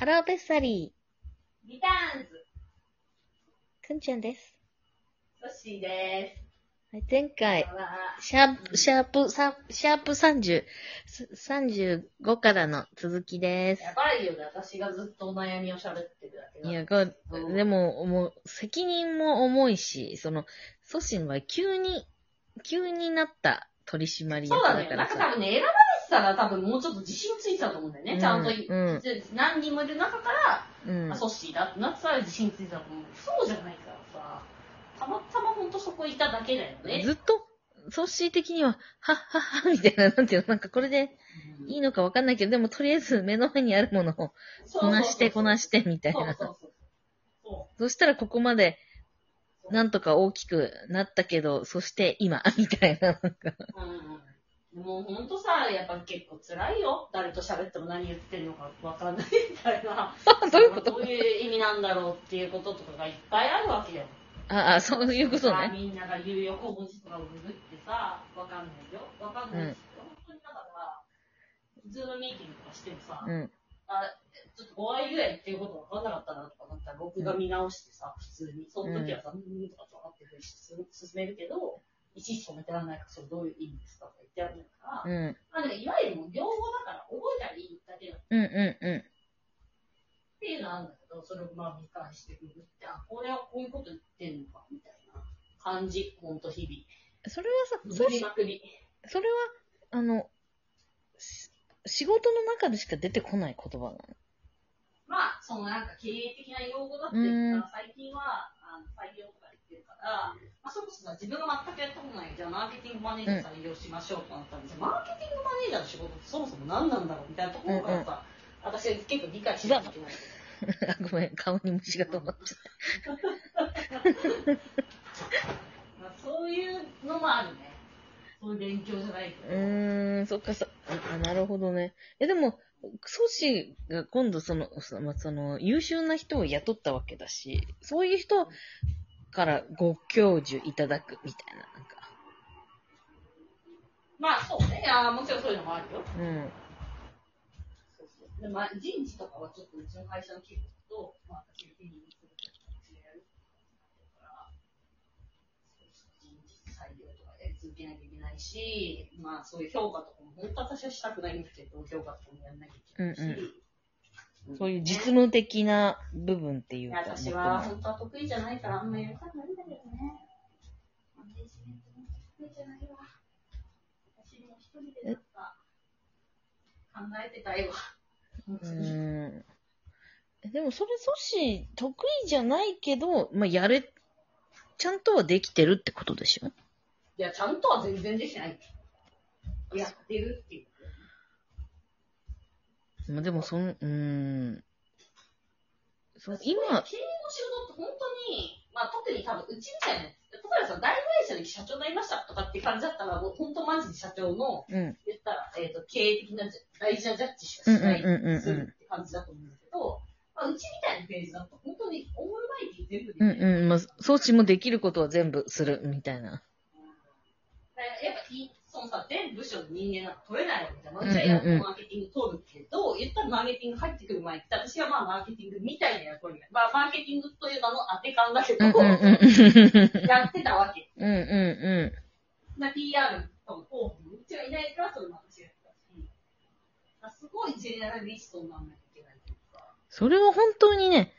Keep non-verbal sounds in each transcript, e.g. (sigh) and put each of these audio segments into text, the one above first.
ハローベッサリリターンズ、ー、くんちゃんです。ソッシーではい、前す。回、シャープ、シャープ、さシャープ30、す35からの続きです。やばいよね、私がずっとお悩みを喋ってるだけだ。いや、これうんでも、もう、責任も重いし、その、ソシンは急に、急になった取締役そうだね。なんか多分ね、選ばたら多分もうちょっと自信ついてたと思うんだよね。うんちゃんと、うんで何人もいる中から、うんあ、。ソッシーだってなってたら自信ついてたと思う。そうじゃないからさ、たまたまほんとそこいただけだよね。ずっと、ソッシー的には、はっはっは、みたいな、なんていうの、なんかこれでいいのかわかんないけど、でもとりあえず目の前にあるものをこなしてこなしてみたいな。そうそうそう。そそしたらここまで、う。なんとか大きくなったけど、そして今、みたいな、なんか。うんうん。もうほんとさ、やっぱ結構辛いよ。誰と喋っても何言ってるのかわかんないみたいな。(laughs) どういうこと？どういう意味なんだろうっていうこととかがいっぱいあるわけよ。ああ、そういうことね。みんなが言う横文字とかをググってさ、わかんないよ。わかんないですよ。本当にだから、普通のミーティングとかしてもさ、うん。あ、ちょっと5割ぐらいっていうことわかんなかったなとか思ったら、僕が見直してさ、普通に。その時はさ、うん、とかと分かって進めるけど、いちいち止めてらんないから、それどういう意味ですかとか言ってやるから、うん。まあいわゆるもう用語だから覚えたらいいだけだっうんうんうていうのはあるんだけど、それをまあ見返してくるって、あ、これはこういうこと言ってんのか、みたいな感じ、ほんと日々。ん。それはさ、グそ。それは、あの、し仕事の中でしか出てこない言葉なの？まあ、そのなんか経営的な用語だってうん言ったら、最近は、あの採用とか言ってるから、まあ、そもそも自分が全くやったことない、じゃあマーケティングマネージャー採用しましょうとなったら、じゃあマーケティングマネージャーの仕事ってそもそも何なんだろうみたいなところからさ、私は結構理解しないといけない。あごめん、顔に虫が止まっちゃっまあ、(laughs) そういうのもあるね。そういう勉強じゃないけた。ど。うーん、そっかそ、あ、なるほどね。え、でも、ソシが今度その、そまあその、優秀な人を雇ったわけだし、そういう人からご教授いただくみたいな、なんか。まあ、そうね。あーもちろんそういうのもあるよ。うん。そうそうでまあ、人事とかはちょっとうちの会社の規模と、まあ、私が手にする形でやるから、人事採用とかやり続けなきゃいけないし、まあ、そういう評価とかも、本当私はしたくないんだけど、評価とかもやんなきゃいけないし。うんそういう実務的な部分っていういか。や私は本当は得意じゃないからあんまりやりたくないんだけどね。マネージメントも得意じゃないわ。私も一人でなんか考えてたいわ。うーん。えでもそれ、ソシ得意じゃないけど、まあ、やれ、ちゃんとはできてるってことでしょ？いや、ちゃんとは全然できてない。やってるっていう。まあ、でも、そん、うーん。今、経営の仕事って本当に、まあ特に多分うちみたいな例えばさ、大会社で社長になりましたとかって感じだったら、もう本当マジで社長の、うん。言ったら、えっ、と、経営的なじ大事なジャッジしかしない、うんうんうんうんうんするって感じだと思うんだけど、まあ、うちみたいなページだと、本当にオールマイティ全部できる。うんうん。まあ、ソシもできることは全部する、みたいな。だからやっぱい、そのさ、全部署の人間なんか取れないわけじゃん。まあうちはやっぱマーケティング言ったらマーケティング入ってくる前って、私はまあマーケティングみたいな役割が、まあマーケティングという名の当て感だけど。(laughs) やってたわけ。うんうんうまあ PR とか広報もうちはいないから、それも私がやってたし、まあすごいジェネラリストにならなきゃいけないというか、それは本当にね、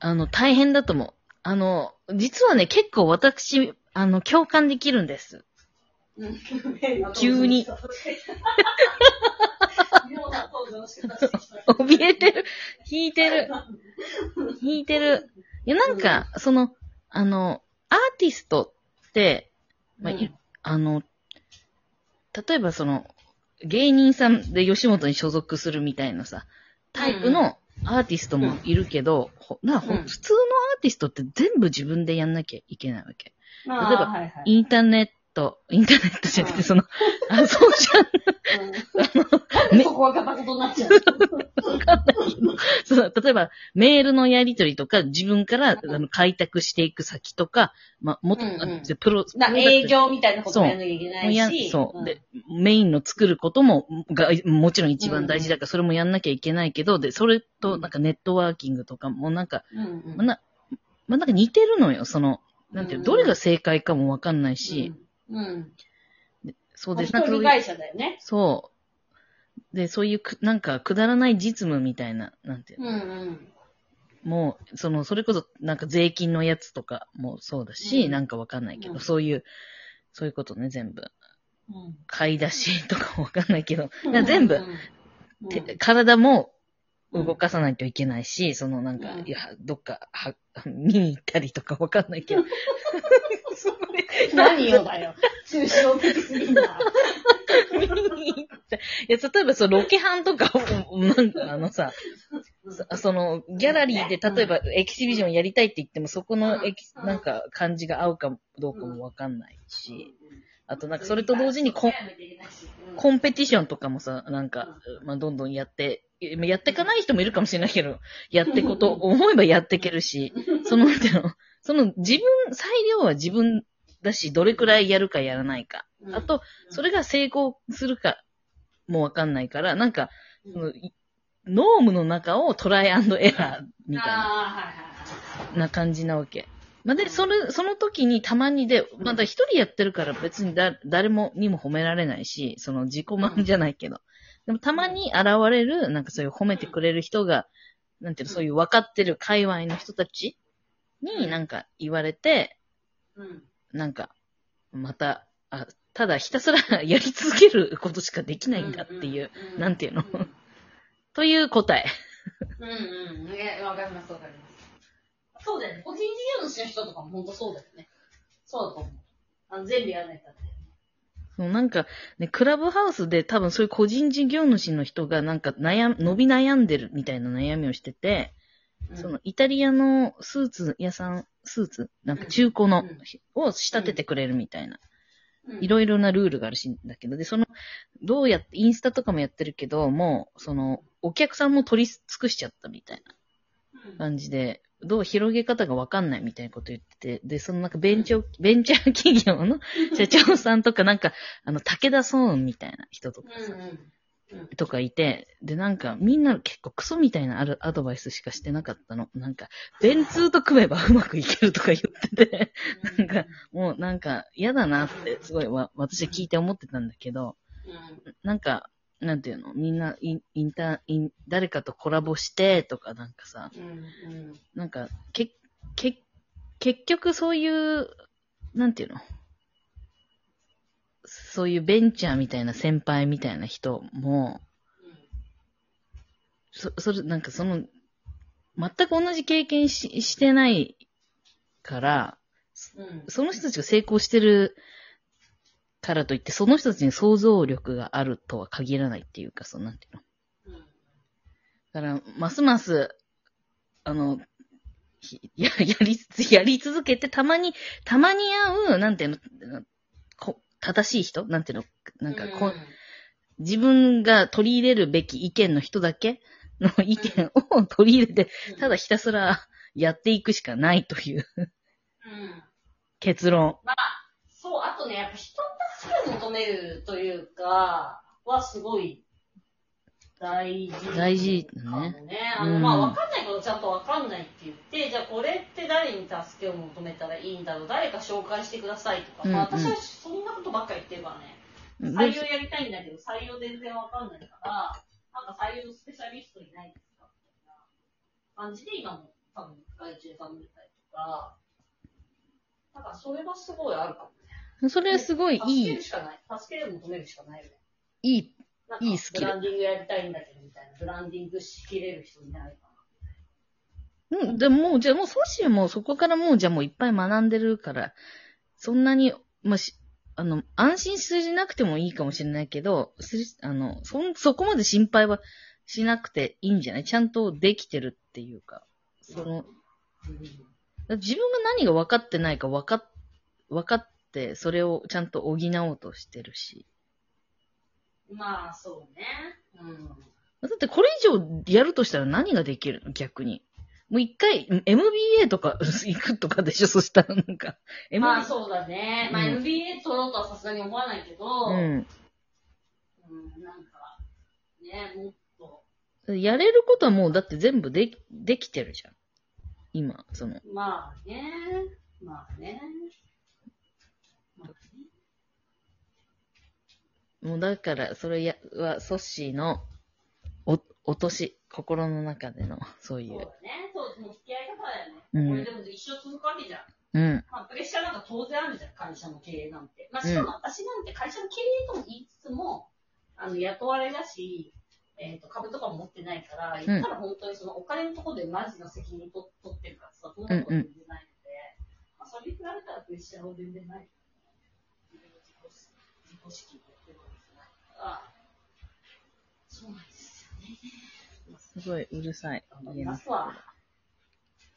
あの、大変だと思う。あの、実はね、結構私、あの、共感できるんです。うん (laughs) 急に。(laughs) (laughs) 怯えてる。引いてる。引いてる。いや、なんか、その、あの、アーティストって、まあ、いうんあの、例えばその、芸人さんで吉本に所属するみたいなさ、タイプのアーティストもいるけど、ほなほうん普通のアーティストって全部自分でやんなきゃいけないわけ。まあ例えばはいはいインターネット、インターネットじゃなくて、その、あ、そうじゃん。なん。でそこは片言になっちゃう。そう、例えば、メールのやり取りとか、自分からあの開拓していく先とか、まあ、もっと、うんうん。あプロ、な営業みたいなこともやんなきゃいけないし。そう、んで、メインの作ることも、が、もちろん一番大事だから、それもやんなきゃいけないけど、で、それと、なんかネットワーキングとかも、なんか、うんうん。まあな、まあ、なんか似てるのよ、その、なんていうどれが正解かもわかんないし、うん。うん。そうです。会社だよね。そう。で、そういうく、なんか、くだらない実務みたいな、なんていうの、うんうん。もう、その、それこそ、なんか税金のやつとかもそうだし、うんなんかわかんないけど、うんそういう、そういうことね、全部。うん買い出しとかわかんないけど、いや全部、うんて体も動かさないといけないし、そのなんか、うんいや、どっか、は、(laughs) 見に行ったりとかわかんないけど。(laughs) それ。何よだよ。抽象的すぎんな。見に行ったいや、例えばそのロケハンとかを、なんかあのさ、そその、ギャラリーで例えばエキシビジョンやりたいって言っても、そこのエキ、うんなんか感じが合うかどうかもわかんないし、あとなんかそれと同時にコンコンペティションとかもさ、なんか、まあ、どんどんやって、やっていかない人もいるかもしれないけど、やってこと、思えばやっていけるし、その、なんての、その自分、裁量は自分だし、どれくらいやるかやらないか。うんあと、それが成功するかもわかんないから、なんか、そのいノームの中をトライアンドエラーみたいな。な感じなわけ。まあ、で、それ、その時にたまにで、まだ一人やってるから別にだ、誰も、にも褒められないし、その自己満じゃないけど。でもたまに現れる、なんかそういう褒めてくれる人が、なんていうの、そういう分かってる界隈の人たちになんか言われて、うん。なんか、また、あ、ただひたすらやり続けることしかできないんだっていう、うんなんていうの？うんという答え。うんうん。ね、わかりますわかります。そうだよね。個人事業主の人とかも本当そうだよね。そうだと思う。あの全部やらないとだって。そうなんか、ね、クラブハウスで多分そういう個人事業主の人がなんか悩ん、伸び悩んでるみたいな悩みをしてて、うん。そのイタリアのスーツ屋さん、スーツ？なんか中古のうん。を仕立ててくれるみたいな。うん。いろいろなルールがあるしんだけど、で、その、どうやって、インスタとかもやってるけど、もう、その、お客さんも取り尽くしちゃったみたいな感じで、どう広げ方がわかんないみたいなこと言ってて、で、そのなんかベンチャー、ベンチャー企業の社長さんとかなんか、あの、武田総雲みたいな人とかさ、うんうんとかいて、で、なんか、みんな結構クソみたいなアルアドバイスしかしてなかったの。なんか、電通と組めばうまくいけるとか言ってて、なんか、もうなんか、嫌だなって、すごいわ、私は聞いて思ってたんだけど、うん。なんか、なんていうの？みんなイン、インター、イン、誰かとコラボして、とかなんかさ、うんうん。なんか、け、け、結局そういう、なんていうの？そういうベンチャーみたいな先輩みたいな人も、そ、それ、なんかその、全く同じ経験ししてないから、うん。その人たちが成功してるからといって、その人たちに想像力があるとは限らないっていうか、そのなんていうの。うんだから、ますます、あの、ひや、(laughs) やり、やり続けて、たまに、たまに会う、なんていうの、こ正しい人？なんていうのなんかこ、自分が取り入れるべき意見の人だけ？の意見を取り入れて、うん。ただひたすらやっていくしかないといううん。結論。まあ、そう、あとね、やっぱ人の助けを求めるというか、はすごい大事。大事かもね。ね。あの、うんまあ、わかんないことちゃんとわかんないって言って、じゃあこれって誰に助けを求めたらいいんだろう、誰か紹介してくださいとか、まあ、私はそんなことばっかり言ってるからね。で採用やりたいんだけど、採用全然わかんないから、なんか採用のスペシャリストいないですかみたいな感じで今も多分外注さん見たりとか、なんかそれはすごいあるかもね。それはすごいいい助ける、しかない。助けを求めるしかないよね。いい、なんかいいスキルブランディングやりたいんだけどみたいな。ブランディングしきれる人いないかうん、でももう、じゃあもう、ソシもそこからもう、じゃあもういっぱい学んでるから、そんなに、まあ、し、あの、安心しなくてもいいかもしれないけど、すあの、そん、そこまで心配はしなくていいんじゃない？ちゃんとできてるっていうか、その、な。自分が何が分かってないか分かっ、分かっそれをちゃんと補おうとしてるし。まあ、そうね。うん。だってこれ以上やるとしたら何ができるの？逆に。もう一回、MBA とか (laughs) 行くとかでしょ？そしたらなんか。まあそうだね。まあうん MBA 取ろうとはさすがに思わないけど、うん。うん、なんか、ね、もっと、やれることはもうだって全部でき、できてるじゃん。今、その。まあね、まあね。まあねもうだから、それやは、ソッシーの、お、落とし、心の中での、そういう。そうだね。そう、もう付き合い方だよね。うんこれでも一生続くわけじゃん。うん。まあ、プレッシャーなんか当然あるじゃん、会社の経営なんて。まあ、しかも私なんて会社の経営とも言いつつも、あの、雇われだし、えっ、と、株とかも持ってないから、言ったら本当にそのお金のところでマジの責任と取ってるからさ、そんなこと全然ないので、まあ、それに比べたらプレッシャーは全然ない。自己自己資金そうなんですよね。すごいうるさい。頑張りますわ。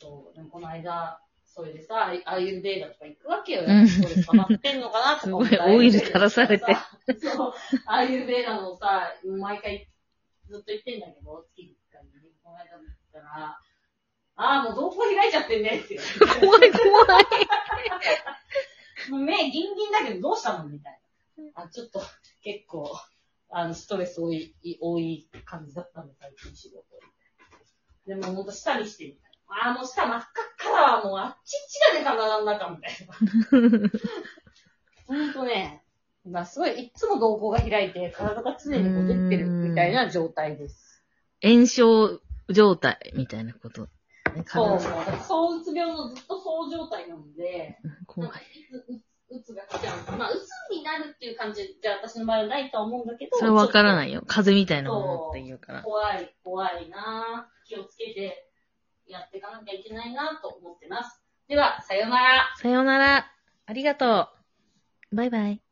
そう、でもこの間、それでさ、ああいうデータとか行くわけよ。うんってんのかなとか思って。すごいオイル垂らされてそう、ああいうデータのさ、毎回ずっと言ってんだけど、月1回に、この間も言ったら、ああ、もう瞳孔開いちゃってんねって。怖い怖い。(laughs) 目ギンギンだけどどうしたのみたいな。あ、ちょっと結構、あの、ストレス多い、多い感じだったの、最近仕事。でもほんと下にしてみたいな。ああ、もう下真っ赤っかだわ、もうあっちっちがね、体の中みたいな。ほんとね、まあすごい、いつも瞳孔が開いて、体が常にこう出てるみたいな状態です。炎症状態みたいなこと。ねそう、体もう、躁うつ病のずっとそう状態なので、なん怖い。かいつうつが来ちゃう。まあ、うつになるっていう感じじゃ私の場合はないとは思うんだけど。。それはわからないいよ。風邪みたいなものって言うから。怖い、怖いなぁ気をつけてやっていかなきゃいけないなと思ってます。では、さようなら。さようなら。ありがとう。バイバイ。